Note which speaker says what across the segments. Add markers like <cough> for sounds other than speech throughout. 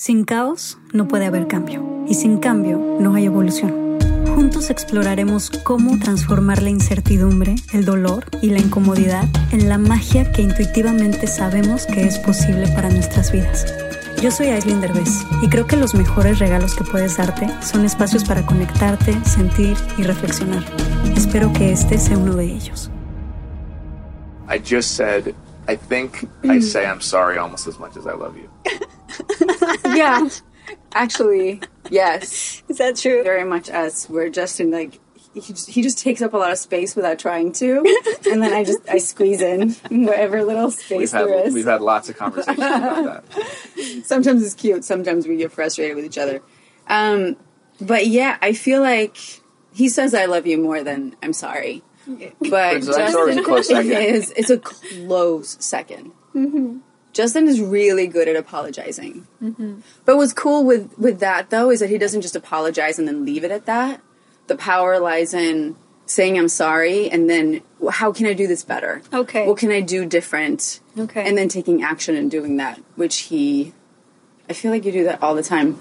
Speaker 1: Sin caos no puede haber cambio y sin cambio no hay evolución. Juntos exploraremos cómo transformar la incertidumbre, el dolor y la incomodidad en la magia que intuitivamente sabemos que es posible para nuestras vidas. Yo soy Aislinn Derbez y creo que los mejores regalos que puedes darte son espacios para conectarte, sentir y reflexionar. Espero que este sea uno de ellos.
Speaker 2: I just said, I think I say I'm sorry almost as much as I love you. <laughs> <laughs>
Speaker 3: yeah, actually, yes.
Speaker 1: Is that true?
Speaker 3: Very much us. We're just in like he just, he just takes up a lot of space without trying to, and then I just I squeeze in whatever little
Speaker 2: We've
Speaker 3: space
Speaker 2: had,
Speaker 3: there is.
Speaker 2: we've had lots of conversations about that. <laughs>
Speaker 3: sometimes it's cute. Sometimes we get frustrated with each other. Um, but yeah, I feel like he says I love you more than I'm sorry. But
Speaker 2: It's- I'm sorry, <laughs> it's a close second.
Speaker 3: is it's a close 2nd Justin is really good at apologizing. But what's cool with with that though is that he doesn't just apologize and then leave it at that. The power lies in saying I'm sorry and then "Well, how can I do this better?
Speaker 1: Okay.
Speaker 3: What can I do different?
Speaker 1: Okay.
Speaker 3: And then taking action and doing that, which he I feel like you do that all the time.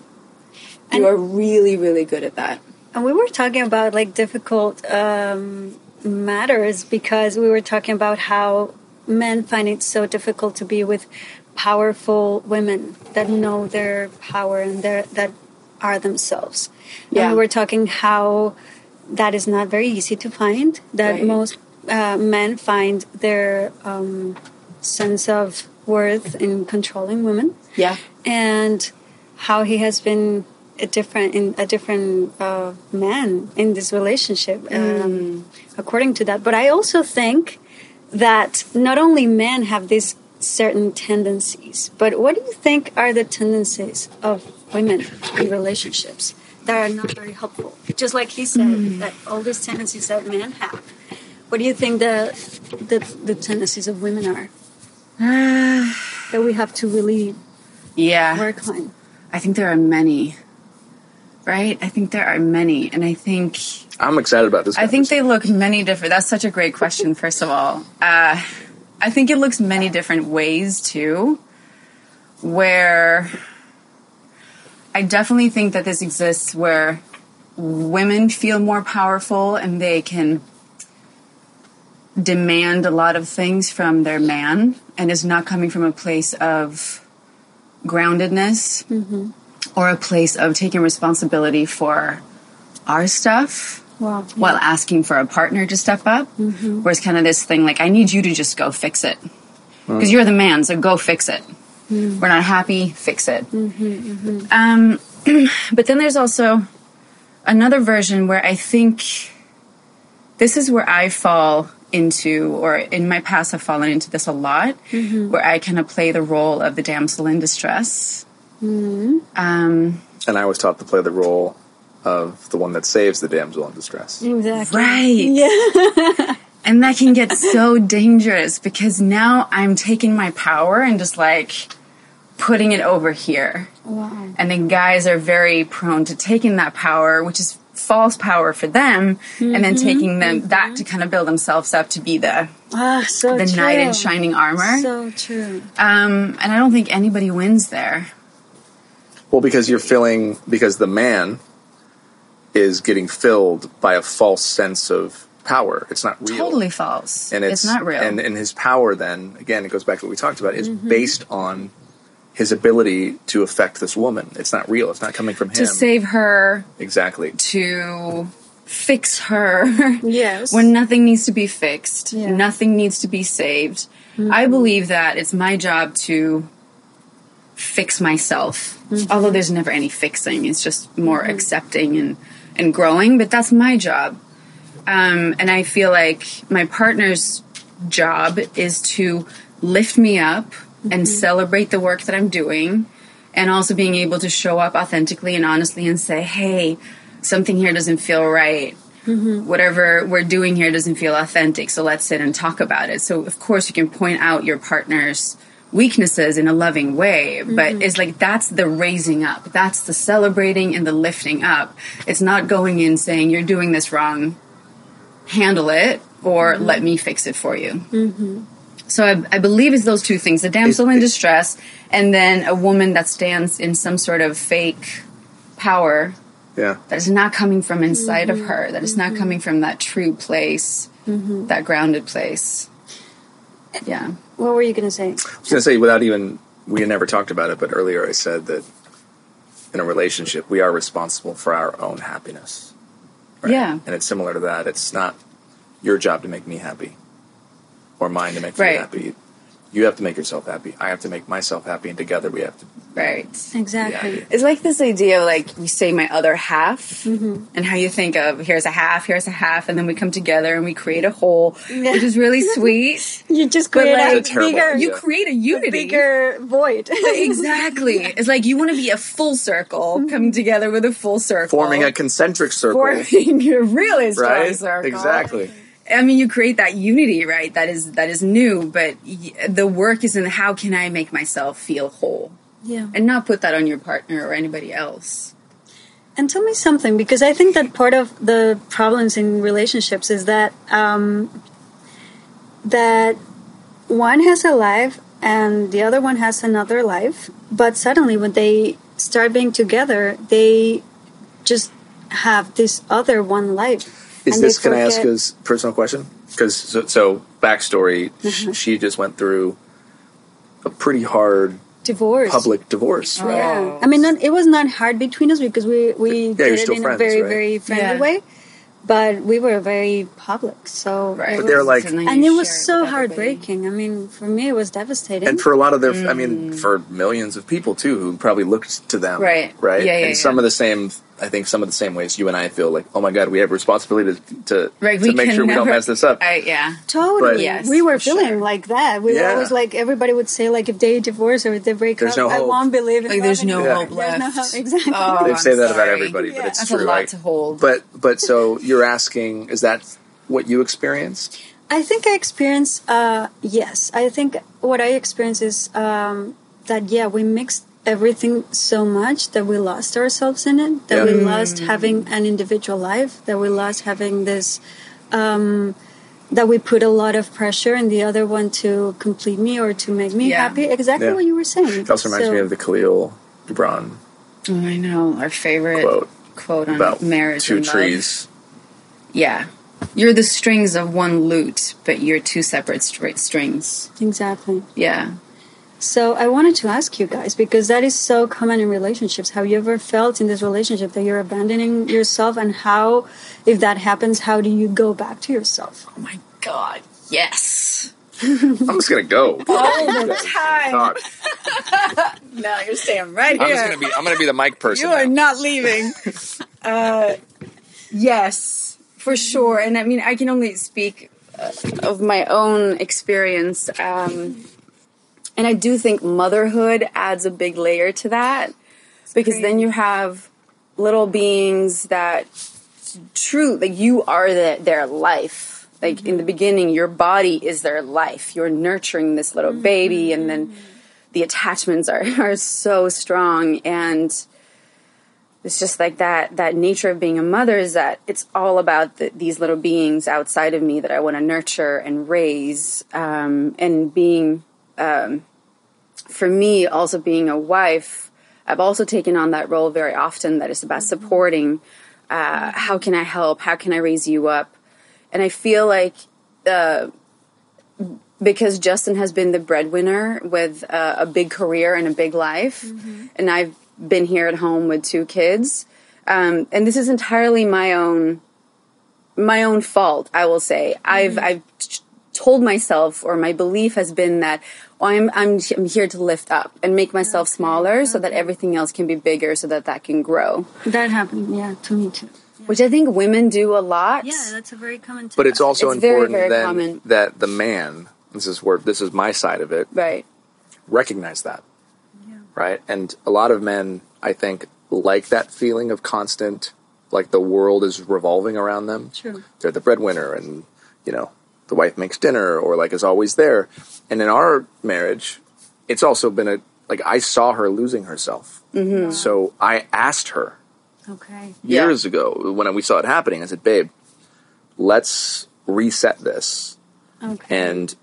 Speaker 1: And-
Speaker 3: you are really, really good at that.
Speaker 1: And we were talking about like difficult um, matters because we were talking about how men find it so difficult to be with powerful women that know their power and their, that are themselves.
Speaker 3: Yeah.
Speaker 1: And we were talking how that is not very easy to find. That
Speaker 3: Right.
Speaker 1: most uh, men find their um, sense of worth in controlling women
Speaker 3: Yeah.
Speaker 1: and how he has been a different in a different uh, man in this relationship um, according to that but i also think that not only men have these certain tendencies but what do you think are the tendencies of women in relationships that are not very helpful just like he said mm-hmm. that all these tendencies that men have what do you think the the, the tendencies of women are uh, that we have to really
Speaker 3: Yeah.
Speaker 1: work on
Speaker 3: I think there are many. Right? I think there are many. And I think
Speaker 2: I'm excited about this.
Speaker 3: I think they look many different. That's such a great question, first of all. Uh, I think it looks many different ways too, where I definitely think that this exists where women feel more powerful and they can demand a lot of things from their man and is not coming from a place of groundedness or a place of taking responsibility for our stuff
Speaker 1: wow
Speaker 3: while asking for a partner to step up. Mm-hmm. Whereas kind of this thing like, I need you to just go fix it. Because you're the man, so go fix it. Mm. We're not happy, fix it. Mm-hmm, mm-hmm. Um, <clears throat> but then there's also another version where I think this is where I fall into, or in my past, I've fallen into this a lot, where I kind of play the role of the damsel in distress. Um,
Speaker 2: and I was taught to play the role of the one that saves the damsel in distress.
Speaker 1: exactly
Speaker 3: Right. Yeah. <laughs> and that can get so dangerous because now I'm taking my power and just like putting it over here.
Speaker 1: Wow.
Speaker 3: And then guys are very prone to taking that power, which is false power for them, and then taking them that to kind of build themselves up to be the
Speaker 1: Ah, so
Speaker 3: the
Speaker 1: true.
Speaker 3: knight in shining armor.
Speaker 1: So true.
Speaker 3: um, and I don't think anybody wins there.
Speaker 2: Well, because you're filling, because the man is getting filled by a false sense of power. It's not real.
Speaker 3: Totally false.
Speaker 2: And it's,
Speaker 3: not real.
Speaker 2: And, and his power, then, again, it goes back to what we talked about, is
Speaker 3: Mm-hmm.
Speaker 2: based on his ability to affect this woman. It's not real. It's not coming from him.
Speaker 3: to save her,
Speaker 2: exactly.
Speaker 3: to fix her.
Speaker 1: Yes. <laughs>
Speaker 3: when nothing needs to be fixed,
Speaker 1: Yeah.
Speaker 3: nothing needs to be saved. I believe that it's my job to fix myself. Although there's never any fixing, it's just more mm-hmm. accepting and, and growing, but that's my job. Um, and I feel like my partner's job is to lift me up and mm-hmm. celebrate the work that I'm doing and also being able to show up authentically and honestly and say, "Hey, something here doesn't feel right." Mm-hmm. Whatever we're doing here doesn't feel authentic, so let's sit and talk about it. So, of course, you can point out your partner's weaknesses in a loving way, but mm-hmm. it's like that's the raising up, that's the celebrating and the lifting up. It's not going in saying, You're doing this wrong, handle it, or mm-hmm. let me fix it for you. Mm-hmm. So I, I believe it's those two things: the damsel in
Speaker 2: It- it-
Speaker 3: distress, and then a woman that stands in some sort of fake power
Speaker 2: Yeah.
Speaker 3: that is not coming from inside of her, that is not coming from that true place, that grounded place. Yeah.
Speaker 1: What were you going to say?
Speaker 2: I was going to say, without even, we had never talked about it, but earlier I said that in a relationship, we are responsible for our own happiness.
Speaker 3: Yeah.
Speaker 2: And it's similar to that. It's not your job to make me happy or mine to make
Speaker 3: Right.
Speaker 2: you happy. You have to make yourself happy. I have to make myself happy, and together we have to.
Speaker 3: Right.
Speaker 1: Exactly.
Speaker 2: Yeah.
Speaker 3: It's like this idea of like we say my other half mm-hmm. and how you think of here's a half, here's a half, and then we come together and we create a whole, which is really <laughs> sweet.
Speaker 1: You just create
Speaker 3: like,
Speaker 1: a
Speaker 2: It's a terrible
Speaker 1: bigger,
Speaker 2: idea.
Speaker 3: You create a unity.
Speaker 1: bigger void.
Speaker 3: exactly. <laughs> It's like you want to be a full circle mm-hmm. coming together with a full circle.
Speaker 2: Forming a concentric circle.
Speaker 3: forming a really strong
Speaker 2: right?
Speaker 3: circle.
Speaker 2: Exactly.
Speaker 3: I mean, you create that unity, right? That is that is new, but the work is in how can I make myself feel whole,
Speaker 1: yeah.
Speaker 3: and not put that on your partner or anybody else.
Speaker 1: And tell me something, because I think that part of the problems in relationships is that um, that one has a life and the other one has another life, but suddenly when they start being together, they just have this other one life.
Speaker 2: Is
Speaker 1: And
Speaker 2: this, can I ask
Speaker 1: forget-
Speaker 2: a personal question? Because, so, so backstory,
Speaker 1: Mm-hmm.
Speaker 2: she just went through a pretty hard
Speaker 1: divorce?
Speaker 2: public divorce, right?
Speaker 1: Yeah, I mean, not, it was not hard between us because we we
Speaker 2: you're
Speaker 1: did it in
Speaker 2: friends,
Speaker 1: a very
Speaker 2: right?
Speaker 1: very friendly
Speaker 3: Yeah.
Speaker 1: way, but we were very public. So
Speaker 3: Right.
Speaker 2: But they're like-
Speaker 1: and it was so heartbreaking. I mean, for me, it was devastating.
Speaker 2: And for a lot of their, I
Speaker 1: Mm.
Speaker 2: mean, for millions of people too, who probably looked to them,
Speaker 3: Right.
Speaker 2: Right.
Speaker 3: Yeah, yeah,
Speaker 2: and some of the same, I think, some of the same ways you and I feel like, oh my god, we have a responsibility to to,
Speaker 3: Right.
Speaker 2: to make
Speaker 3: can
Speaker 2: sure we don't mess this up.
Speaker 3: I, yeah.
Speaker 1: totally,
Speaker 2: But-
Speaker 3: Yes,
Speaker 1: we were feeling
Speaker 3: sure.
Speaker 1: like that. We were
Speaker 2: Yeah.
Speaker 1: always like everybody would say like if they divorce or if they break
Speaker 2: There's
Speaker 1: up,
Speaker 2: no
Speaker 1: I won't believe in
Speaker 3: Like, there's no
Speaker 1: anymore.
Speaker 3: hope
Speaker 1: There's no
Speaker 3: left.
Speaker 1: hope. Exactly.
Speaker 3: Oh,
Speaker 2: they
Speaker 3: I'm
Speaker 2: say that about
Speaker 3: sorry.
Speaker 2: everybody, but
Speaker 1: Yeah.
Speaker 2: it's
Speaker 3: That's
Speaker 2: true.
Speaker 3: a lot
Speaker 2: right?
Speaker 3: to hold.
Speaker 2: But but so you're asking, is that what you experienced?
Speaker 1: I think I experienced, uh, yes. I think what I experienced is um, that, yeah, we mixed everything so much that we lost ourselves in it, that we lost having an individual life, that we lost having this, um, that we put a lot of pressure in the other one to complete me or to make me
Speaker 3: Yeah.
Speaker 1: happy. Exactly
Speaker 2: Yeah.
Speaker 1: what you were saying.
Speaker 2: It also reminds
Speaker 1: So-
Speaker 2: me of the Khalil Gibran
Speaker 3: Oh, I know our favorite
Speaker 2: quote
Speaker 3: quote on
Speaker 2: about
Speaker 3: marriage.
Speaker 2: two
Speaker 3: and love.
Speaker 2: trees.
Speaker 3: Yeah. You're the strings of one lute, but you're two separate str- strings.
Speaker 1: Exactly.
Speaker 3: Yeah.
Speaker 1: So I wanted to ask you guys because that is so common in relationships. Have you ever felt in this relationship that you're abandoning yourself, and how, if that happens, how do you go back to yourself?
Speaker 3: Oh my God. Yes.
Speaker 2: I'm just gonna go. <laughs>
Speaker 3: All the time. No, <laughs> you're staying right
Speaker 2: I'm
Speaker 3: here.
Speaker 2: just gonna be. I'm gonna be the mic person.
Speaker 3: You are
Speaker 2: now.
Speaker 3: not leaving. <laughs> uh, yes, for sure. And I mean, I can only speak uh, of my own experience. Um, and I do think motherhood adds a big layer to that because then you have little beings that true, like you are the, their life. Like in the beginning, your body is their life. You're nurturing this little baby, and then the attachments are, <laughs> are so strong. And it's just like that that nature of being a mother is that it's all about the, these little beings outside of me that I want to nurture and raise. Um, and being, um, for me, also being a wife, I've also taken on that role very often that is about supporting. Uh, how can I help? How can I raise you up? And I feel like uh, because Justin has been the breadwinner with uh, a big career and a big life, and I've been here at home with two kids, um, and this is entirely my own my own fault. I will say I've I've t- told myself, or my belief has been that oh, I'm I'm I'm here to lift up and make myself smaller so that everything else can be bigger, so that that can grow.
Speaker 1: That happened, yeah, to me too.
Speaker 3: Which I think women do a lot.
Speaker 1: Yeah, that's a very common.
Speaker 2: But it's also
Speaker 3: It's
Speaker 2: important
Speaker 3: very
Speaker 2: then
Speaker 3: common.
Speaker 2: that the man. This is where this is my side of it.
Speaker 3: right.
Speaker 2: Recognize that. right? And a lot of men, I think, like that feeling of constant, like the world is revolving around them.
Speaker 1: True.
Speaker 2: They're the breadwinner, and you know, the wife makes dinner or like is always there. And in our marriage, it's also been a like I saw her losing herself,
Speaker 1: Mm-hmm.
Speaker 2: so I asked her
Speaker 1: Okay.
Speaker 3: Yeah.
Speaker 2: years ago when we saw it happening. I said, "Babe, let's reset this."
Speaker 1: Okay.
Speaker 2: and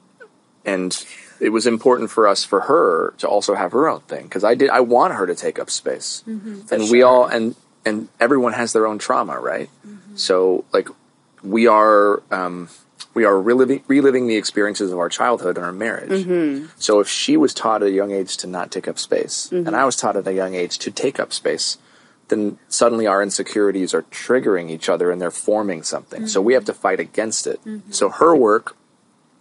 Speaker 2: and it was important for us for her to also have her own thing because I did I want her to take up space, and we all and and everyone has their own trauma, right? So like we are um, we are reliving reliving the experiences of our childhood and our marriage. Mm-hmm. So if she was taught at a young age to not take up space, mm-hmm. and I was taught at a young age to take up space. Then suddenly our insecurities are triggering each other and they're forming something. So we have to fight against it. Mm-hmm. So her work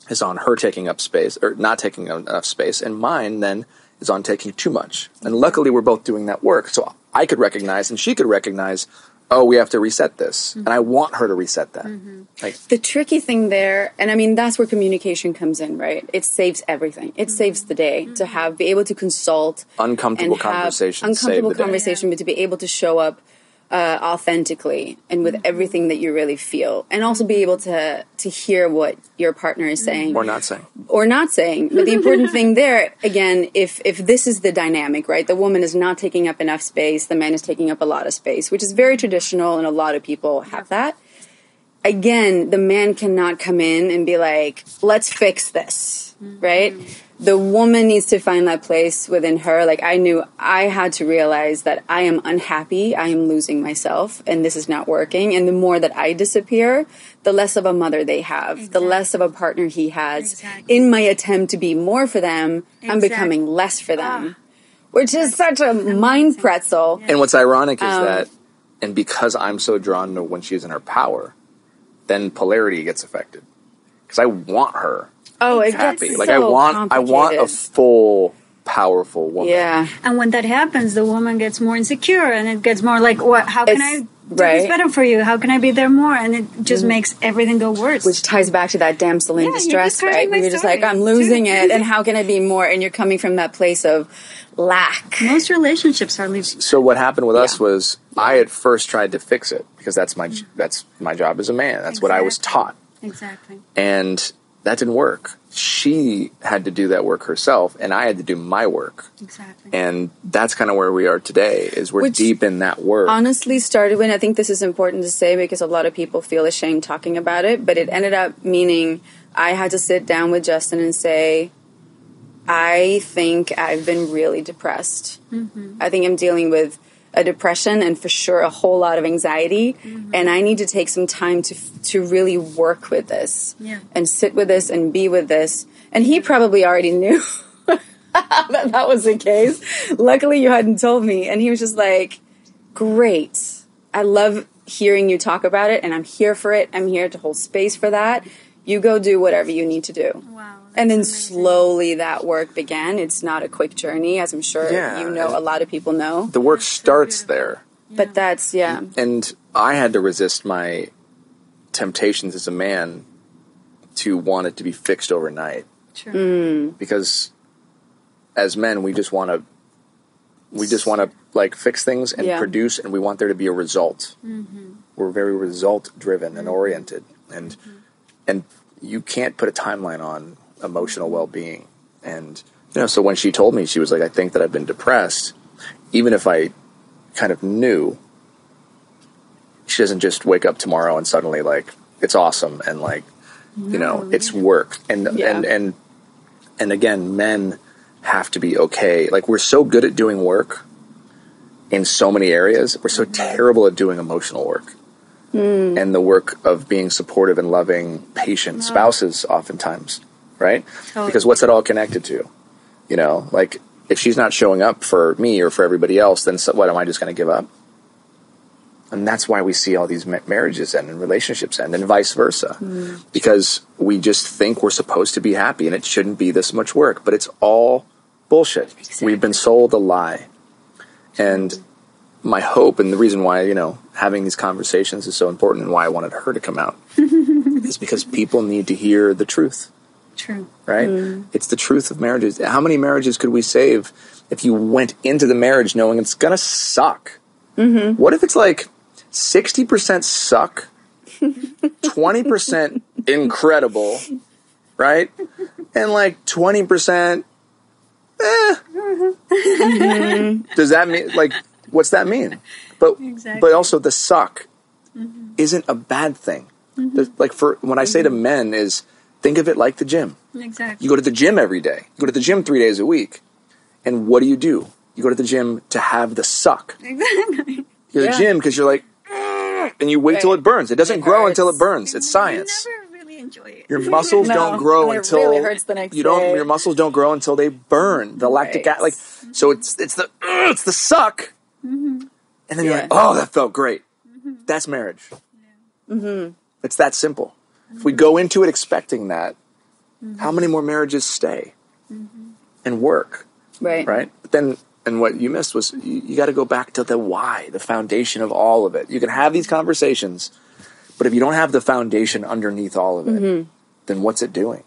Speaker 2: is on her taking up space or not taking enough space, and mine then is on taking too much. And luckily, we're both doing that work, so I could recognize and she could recognize, oh, we have to reset this, and I want her to reset that. Mm-hmm. Like,
Speaker 3: The tricky thing there, and I mean that's where communication comes in, right? It saves everything. It mm-hmm. saves the day to mm-hmm. have be able to consult
Speaker 2: Uncomfortable
Speaker 3: and have
Speaker 2: conversations save
Speaker 3: uncomfortable
Speaker 2: the day.
Speaker 3: conversation, but to be able to show up uh, authentically and with everything that you really feel, and also be able to to hear what your partner is saying
Speaker 2: or not saying.
Speaker 3: or not saying. But the <laughs> important thing there, again, if if this is the dynamic, right? The woman is not taking up enough space, the man is taking up a lot of space, which is very traditional, and a lot of people have that. Again, the man cannot come in and be like, "Let's fix this," right? The woman needs to find that place within her. Like I knew I had to realize that I am unhappy, I am losing myself, and this is not working. And the more that I disappear, the less of a mother they have, the less of a partner he has.
Speaker 1: Exactly.
Speaker 3: In my attempt to be more for them, I'm becoming less for them,
Speaker 1: Ah.
Speaker 3: which is such a mind pretzel.
Speaker 2: And what's ironic is
Speaker 3: Um,
Speaker 2: that, and because I'm so drawn to when she's in her power, then polarity gets affected. Because I want her
Speaker 3: Oh, it
Speaker 2: happy.
Speaker 3: gets
Speaker 2: Like
Speaker 3: so
Speaker 2: I want, I want a full, powerful woman.
Speaker 3: yeah.
Speaker 1: And when that happens, the woman gets more insecure, and it gets more like, "What? How can
Speaker 3: It's-
Speaker 1: I do
Speaker 3: right.
Speaker 1: this better for you? How can I be there more?" And it just mm. makes everything go worse.
Speaker 3: Which ties back to that damsel in
Speaker 1: Yeah, you're
Speaker 3: distress, right?
Speaker 1: my
Speaker 3: you're just like, I'm losing it, and how can I be more? And you're coming from that place of lack.
Speaker 1: most relationships are leaving.
Speaker 2: So what happened with us
Speaker 3: Yeah.
Speaker 2: was I at first tried to fix it because that's my that's my job as a man. That's what I was taught,
Speaker 1: Exactly.
Speaker 2: and that didn't work. She had to do that work herself, and I had to do my work.
Speaker 1: Exactly.
Speaker 2: And that's kind of where we are today. Is we're
Speaker 3: Which
Speaker 2: deep in that work.
Speaker 3: honestly started when I think this is important to say because a lot of people feel ashamed talking about it, but it ended up meaning I had to sit down with Justin and say, I think I've been really depressed. Mm-hmm. I think I'm dealing with a depression and for sure a whole lot of anxiety mm-hmm. and I need to take some time to to really work with this
Speaker 1: Yeah.
Speaker 3: and sit with this and be with this. And he probably already knew <laughs> that that was the case. Luckily, you hadn't told me. And he was just like, great. I love hearing you talk about it, and I'm here for it. I'm here to hold space for that. You go do whatever you need to do.
Speaker 1: Wow.
Speaker 3: And then slowly that work began. It's not a quick journey, as I'm sure
Speaker 2: Yeah.
Speaker 3: you know, a lot of people know.
Speaker 2: the work starts there.
Speaker 3: But that's, yeah.
Speaker 2: and I had to resist my temptations as a man to want it to be fixed overnight
Speaker 1: Sure.
Speaker 3: Mm.
Speaker 2: because as men we just want to we just want to like fix things and
Speaker 3: Yeah.
Speaker 2: produce and we want there to be a result
Speaker 1: Mm-hmm.
Speaker 2: we're very result driven and oriented and and you can't put a timeline on emotional well-being. And you know so when she told me she was like i think that i've been depressed. Even if i kind of knew she doesn't just wake up tomorrow and suddenly like it's awesome and like you know it's work. And
Speaker 3: Yeah.
Speaker 2: and and and again men have to be okay. Like we're so good at doing work in so many areas. We're so terrible at doing emotional work. Hmm. And the work of being supportive and loving patient spouses oftentimes right?
Speaker 1: Totally.
Speaker 2: because what's it all connected to? You know like if she's not showing up for me or for everybody else then so, what am i just going to give up? And that's why we see all these ma- marriages end and relationships end and vice versa. Mm-hmm. Because we just think we're supposed to be happy and it shouldn't be this much work but it's all bullshit. We've been sold a lie. And my hope and the reason why you know having these conversations is so important and why i wanted her to come out <laughs> is because people need to hear the truth
Speaker 1: True.
Speaker 2: right? Hmm. It's the truth of marriages. How many marriages could we save if you went into the marriage knowing it's gonna suck? Mm-hmm. What if it's like sixty percent suck, <laughs> twenty percent incredible, right, and like twenty percent? Eh. Mm-hmm. Does that mean like what's that mean? But
Speaker 1: Exactly.
Speaker 2: but also the suck mm-hmm. isn't a bad thing. The- Like for when I say to men is think of it like the gym.
Speaker 1: Exactly.
Speaker 2: You go to the gym every day. You go to the gym three days a week. And what do you do? You go to the gym to have the suck.
Speaker 1: exactly.
Speaker 2: You go to the gym because you're like, and you wait till it burns. It doesn't
Speaker 3: It
Speaker 2: grow until it burns. It's science.
Speaker 1: You never really enjoy it.
Speaker 2: Your muscles <laughs>
Speaker 3: No,
Speaker 2: don't grow
Speaker 3: it
Speaker 2: until
Speaker 3: really hurts the next
Speaker 2: you don't.
Speaker 3: day.
Speaker 2: Your muscles don't grow until they burn. The lactic
Speaker 3: Right.
Speaker 2: acid, like so. It's it's the ugh, it's the suck, mm-hmm. and then you're like, oh, that felt great. Mm-hmm. That's marriage. Mm-hmm. It's that simple. If we go into it expecting that, mm-hmm. how many more marriages stay mm-hmm. and work?
Speaker 3: Right.
Speaker 2: right? But then, and what you missed was you, you got to go back to the why, the foundation of all of it. You can have these conversations, but if you don't have the foundation underneath all of it, mm-hmm. then what's it doing?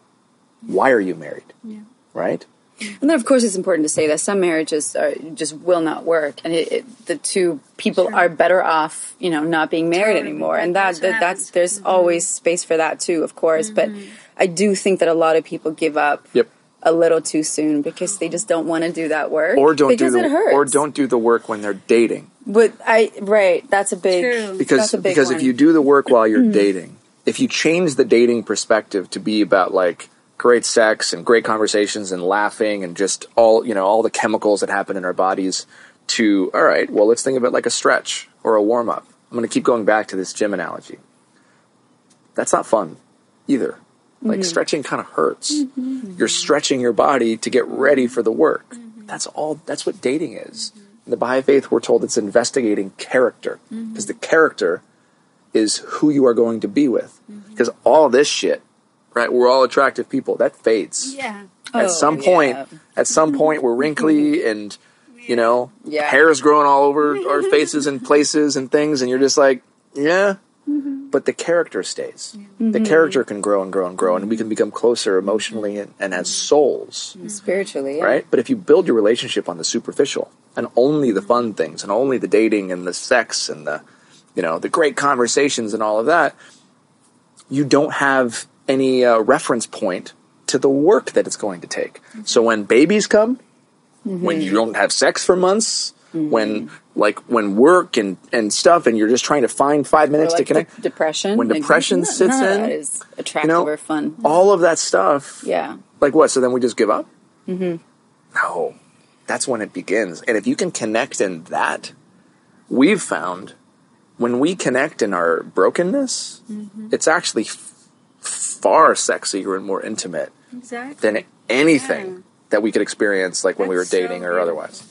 Speaker 2: Why are you married?
Speaker 1: Yeah.
Speaker 2: Right?
Speaker 3: And then, of course, it's important to say that some marriages are, just will not work, and it, it, the two people
Speaker 1: Sure.
Speaker 3: are better off, you know, not being married
Speaker 1: Totally.
Speaker 3: anymore. And that,
Speaker 1: That's
Speaker 3: that that's
Speaker 1: happens.
Speaker 3: there's mm-hmm. always space for that too, of course. But mm-hmm. I do think that a lot of people give up
Speaker 2: Yep.
Speaker 3: a little too soon because they just don't want to do that work,
Speaker 2: Or don't
Speaker 3: because
Speaker 2: do the
Speaker 3: it hurts.
Speaker 2: or don't do the work when they're dating.
Speaker 3: But I right, that's a big
Speaker 1: True.
Speaker 2: because
Speaker 3: a big
Speaker 2: because
Speaker 3: one.
Speaker 2: if you do the work while you're mm-hmm. dating, if you change the dating perspective to be about like great sex and great conversations and laughing and just all you know all the chemicals that happen in our bodies to all right, well let's think of it like a stretch or a warm up. I'm going to keep going back to this gym analogy. That's not fun either. Like mm-hmm. stretching kind of hurts. Mm-hmm. You're stretching your body to get ready for the work. Mm-hmm. That's all. That's what dating is. In the Baha'i faith, we're told it's investigating character because the character is who you are going to be with. Because all this shit, right? We're all attractive people. That fades.
Speaker 1: Yeah.
Speaker 2: At
Speaker 3: Oh,
Speaker 2: some point,
Speaker 3: yeah.
Speaker 2: at some point, we're wrinkly <laughs> and you know,
Speaker 3: Yeah.
Speaker 2: hair's growing all over our <laughs> faces and places and things, and you're just like, yeah. Mm-hmm. But the character stays. The mm-hmm. character can grow and grow and grow, and we can become closer emotionally and, and as mm-hmm. souls
Speaker 3: spiritually, yeah.
Speaker 2: right? But if you build your relationship on the superficial and only the fun things and only the dating and the sex and the you know the great conversations and all of that, you don't have any uh, reference point to the work that it's going to take. Mm-hmm. So when babies come, mm-hmm. when you don't have sex for months, mm-hmm. when like when work and and stuff, and you're just trying to find five minutes
Speaker 3: like
Speaker 2: to connect,
Speaker 3: de- depression.
Speaker 2: When depression
Speaker 3: none-
Speaker 2: sits
Speaker 3: of
Speaker 2: in,
Speaker 3: that is attractive
Speaker 2: you know,
Speaker 3: or fun.
Speaker 2: all of that stuff
Speaker 3: Yeah.
Speaker 2: like what? So then we just give up? Mm-hmm. No, that's when it begins. And if you can connect in that, we've found when we connect in our brokenness, it's actually far sexier and more intimate
Speaker 1: Exactly.
Speaker 2: than anything
Speaker 1: Yeah.
Speaker 2: that we could experience, like when we were
Speaker 1: That's so
Speaker 2: dating or
Speaker 1: beautiful.
Speaker 2: otherwise.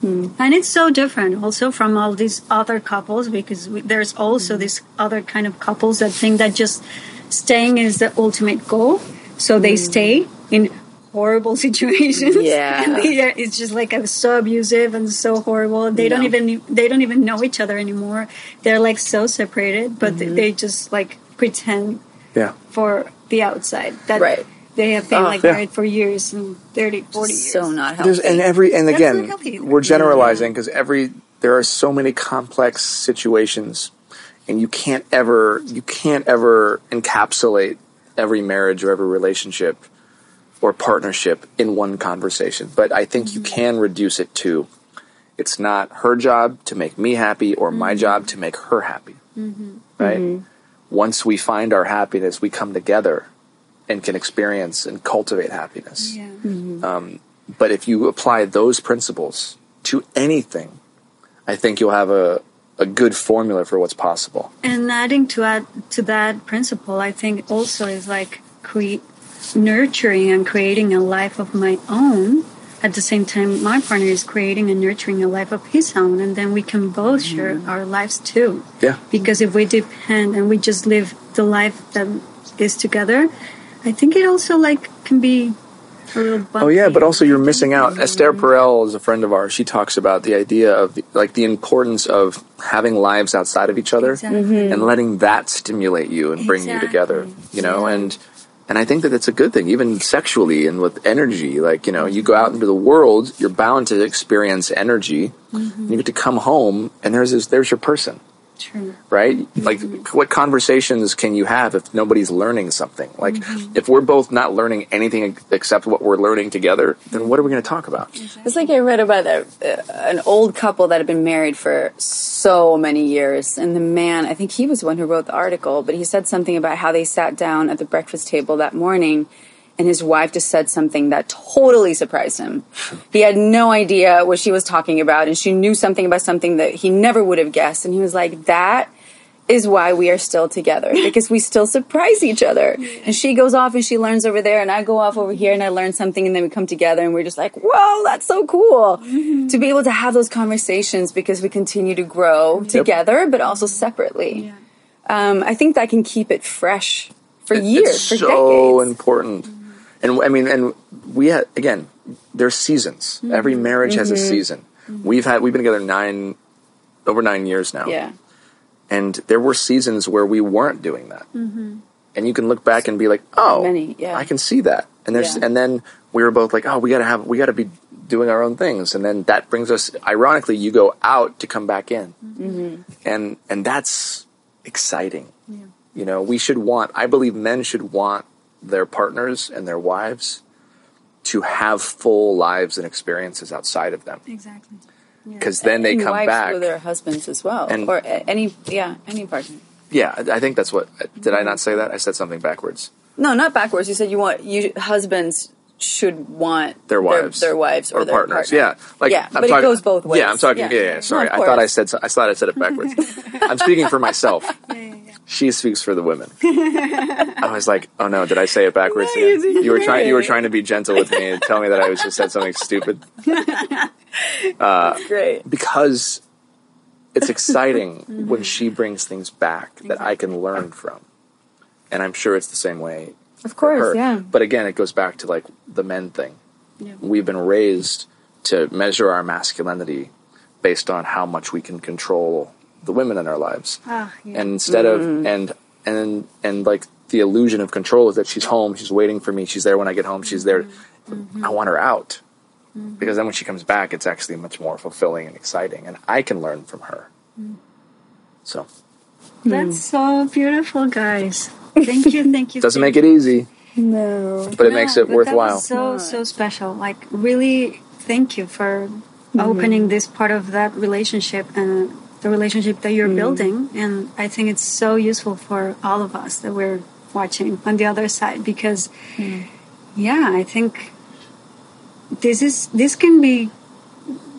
Speaker 2: Hmm.
Speaker 1: And it's so different also from all these other couples because we, there's also
Speaker 2: Mm-hmm.
Speaker 1: this other kind of couples that think that just staying is the ultimate goal. So they hmm. stay in horrible <laughs> situations.
Speaker 3: Yeah.
Speaker 1: And are, it's just like so abusive and so horrible. They don't even they don't even know each other anymore. They're like so separated, but they, they just like pretend
Speaker 2: Yeah.
Speaker 1: for the outside that
Speaker 3: Right.
Speaker 1: they have been
Speaker 2: Oh,
Speaker 1: like
Speaker 2: yeah.
Speaker 1: married for years and 30, 40 years.
Speaker 3: So not healthy.
Speaker 2: There's and every and again
Speaker 1: not healthy either.
Speaker 2: we're generalizing because every there are so many complex situations, and you can't ever you can't ever encapsulate every marriage or every relationship or partnership in one conversation. But I think you mm-hmm. can reduce it to it's not her job to make me happy or my mm-hmm. job to make her happy. Mm-hmm. Right? Once we find our happiness, we come together and can experience and cultivate happiness.
Speaker 1: Yeah. Mm-hmm.
Speaker 2: Um, but if you apply those principles to anything, I think you'll have a, a good formula for what's possible.
Speaker 1: And adding to add to that principle, I think also is like create nurturing and creating a life of my own. At the same time, my partner is creating and nurturing a life of his own, and then we can both share our lives too.
Speaker 2: Yeah.
Speaker 1: Because if we depend and we just live the life that is together, I think it also like can be a little.
Speaker 2: Oh yeah, but also you're missing out.
Speaker 1: Mm-hmm.
Speaker 2: Esther Perel is a friend of ours. She talks about the idea of the, like the importance of having lives outside of each other
Speaker 1: Exactly.
Speaker 2: and letting that stimulate you and bring you together. You know,
Speaker 1: Yeah.
Speaker 2: and and I think that it's a good thing, even sexually and with energy. Like, you know, you go out into the world, you're bound to experience energy.
Speaker 1: Mm-hmm.
Speaker 2: You get to come home, and there's this, there's your person,
Speaker 1: True.
Speaker 2: right? Like, what conversations can you have if nobody's learning something? Like,
Speaker 1: Mm-hmm.
Speaker 2: if we're both not learning anything except what we're learning together, then what are we going to talk about?
Speaker 3: It's like I read about a, uh, an old couple that had been married for so many years, and the man, I think he was the one who wrote the article, but he said something about how they sat down at the breakfast table that morning, and his wife just said something that totally surprised him. He had no idea what she was talking about, and she knew something about something that he never would have guessed, and he was like, That is why we are still together <laughs> because we still surprise each other. And she goes off and she learns over there, and I go off over here and I learn something, and then we come together and we're just like, whoa, that's so cool to be able to have those conversations because we continue to grow together, but also separately. Um, I think that can keep it fresh for years,
Speaker 2: it's
Speaker 3: for
Speaker 2: so
Speaker 3: decades.
Speaker 2: important. And I mean, and we had again, there's seasons.
Speaker 3: Mm-hmm.
Speaker 2: Every marriage has a mm-hmm. season. Mm-hmm. We've had we've been together nine over nine years now.
Speaker 3: yeah.
Speaker 2: and there were seasons where we weren't doing that mm-hmm. and you can look back and be like oh
Speaker 3: Many, yeah.
Speaker 2: i can see that and there's
Speaker 3: Yeah.
Speaker 2: and then we were both like oh we gotta have we gotta be doing our own things and then that brings us ironically you go out to come back in and and that's exciting you know we should want i believe men should want their partners and their wives to have full lives and experiences outside of them
Speaker 1: Exactly.
Speaker 2: because then they come
Speaker 3: wives
Speaker 2: back
Speaker 3: with their husbands as well,
Speaker 2: And-
Speaker 3: or any, yeah, any partner.
Speaker 2: Yeah, I I think that's what. Did I not say that? I said something backwards.
Speaker 3: No, not backwards. You said you want you husbands should want
Speaker 2: Their wives,
Speaker 3: their, wives, or,
Speaker 2: or
Speaker 3: their
Speaker 2: partners.
Speaker 3: partner.
Speaker 2: Yeah, like
Speaker 3: Yeah,
Speaker 2: I'm
Speaker 3: but it goes both ways.
Speaker 2: Yeah, I'm talking.
Speaker 3: Yeah.
Speaker 2: Yeah, yeah. sorry,
Speaker 3: No,
Speaker 2: I thought I said. so- I thought I said it backwards. <laughs> I'm speaking for myself. She speaks for the women. <laughs> I was like, oh no, did I say it backwards?
Speaker 3: No, you
Speaker 2: again? you were trying. You were trying to be gentle with me and tell me that I was just said something stupid <laughs> uh,
Speaker 3: Great.
Speaker 2: because it's exciting <laughs> mm-hmm. when she brings things back that I can learn from, and I'm sure it's the same way
Speaker 3: Of course, yeah.
Speaker 2: But again, it goes back to like the men thing.
Speaker 1: Yeah.
Speaker 2: We've been raised to measure our masculinity based on how much we can control the women in our lives.
Speaker 1: Ah, yeah.
Speaker 2: And instead
Speaker 3: Mm-hmm.
Speaker 2: of and and and like the illusion of control is that she's home, she's waiting for me, she's there when I get home, she's there.
Speaker 3: Mm-hmm.
Speaker 2: I want her out. Because then when she comes back, it's actually much more fulfilling and exciting, and I can learn from her.
Speaker 3: Mm.
Speaker 2: So
Speaker 1: That's so beautiful, guys. Thank you, <laughs> thank you.
Speaker 2: doesn't make it easy,
Speaker 3: No.
Speaker 2: but it makes it worthwhile.
Speaker 1: That was so so special. Like really, thank you for opening this part of that relationship and the relationship that you're mm. building. And I think it's so useful for all of us that we're watching on the other side because, mm. yeah, I think this is this can be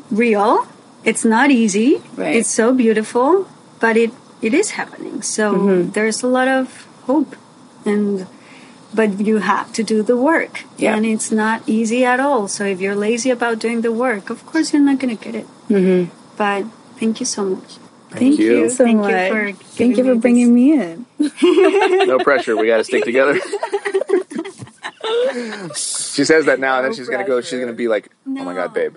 Speaker 1: real. It's not easy.
Speaker 3: Right.
Speaker 1: It's so beautiful, but it it is happening. So mm-hmm. there's a lot of hope and but you have to do the work
Speaker 3: Yeah.
Speaker 1: and it's not easy at all so if you're lazy about doing the work of course you're not going to get it mm-hmm. but thank you so much
Speaker 2: Thank you.
Speaker 3: so
Speaker 1: Thank
Speaker 3: much.
Speaker 1: you for
Speaker 3: Thank you for
Speaker 1: me
Speaker 3: bringing me in. <laughs>
Speaker 2: no pressure. We got to stick together. <laughs> she says that now, and then
Speaker 3: No
Speaker 2: she's gonna go. She's gonna be like, "Oh my god, babe,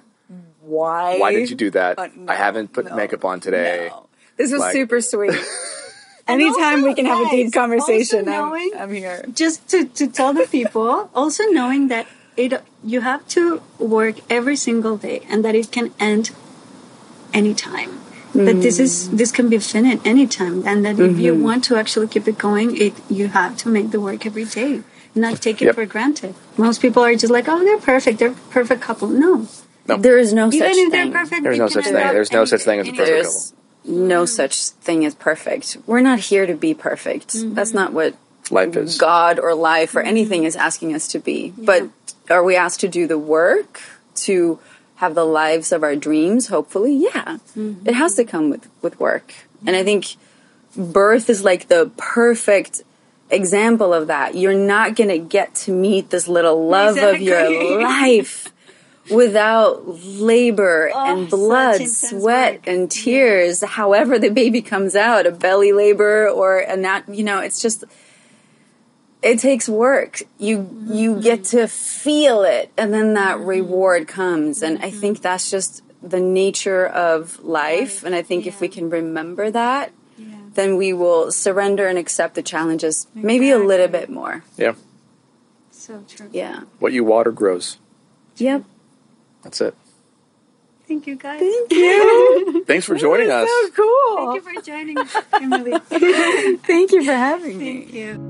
Speaker 3: Why?
Speaker 2: why did you do that?
Speaker 3: Uh, no,
Speaker 2: I haven't put
Speaker 3: no,
Speaker 2: makeup on today."
Speaker 3: No. This was
Speaker 2: Like-
Speaker 3: super sweet. <laughs> Anytime we can have a deep conversation,
Speaker 1: also
Speaker 3: I'm,
Speaker 1: knowing-
Speaker 3: I'm here.
Speaker 1: just to, to tell the people also knowing that it you have to work every single day and that it can end anytime that this is mm. this can be finished anytime and that if you mm-hmm. want to actually keep it going it you have to make the work every day not take it
Speaker 2: Yep.
Speaker 1: for granted most people are just like oh they're perfect they're a perfect couple no
Speaker 3: There is no
Speaker 1: even
Speaker 3: such
Speaker 1: if
Speaker 3: thing.
Speaker 1: they're perfect
Speaker 2: There's no such thing. There's no such thing as a perfect
Speaker 3: There's no mm. such thing as perfect. We're not here to be perfect. Mm-hmm. That's not what
Speaker 2: Life is.
Speaker 3: God or life or mm-hmm. anything is asking us to be. But are we asked to do the work to have the lives of our dreams? Hopefully, yeah. It has to come with with work, and I think birth is like the perfect example of that. You're not gonna get to meet this little love of your life without labor and blood, sweat,
Speaker 1: work.
Speaker 3: and tears. However, the baby comes out, a belly labor or a not, you know, it's just it takes work. You you mm-hmm. get to feel it, and then that mm-hmm. reward comes. And I think mm-hmm. that's just the nature of life. And I think if we can remember that, then we will surrender and accept the challenges maybe a little bit more.
Speaker 2: Yeah.
Speaker 1: So true.
Speaker 3: Yeah.
Speaker 2: What you water grows.
Speaker 3: Yep.
Speaker 2: That's it.
Speaker 1: Thank you, guys.
Speaker 4: Thank <laughs> you.
Speaker 2: Thanks for joining us.
Speaker 4: so cool.
Speaker 1: Thank you for joining, Emily. <laughs> <laughs>
Speaker 4: Thank you for having me.
Speaker 1: Thank you.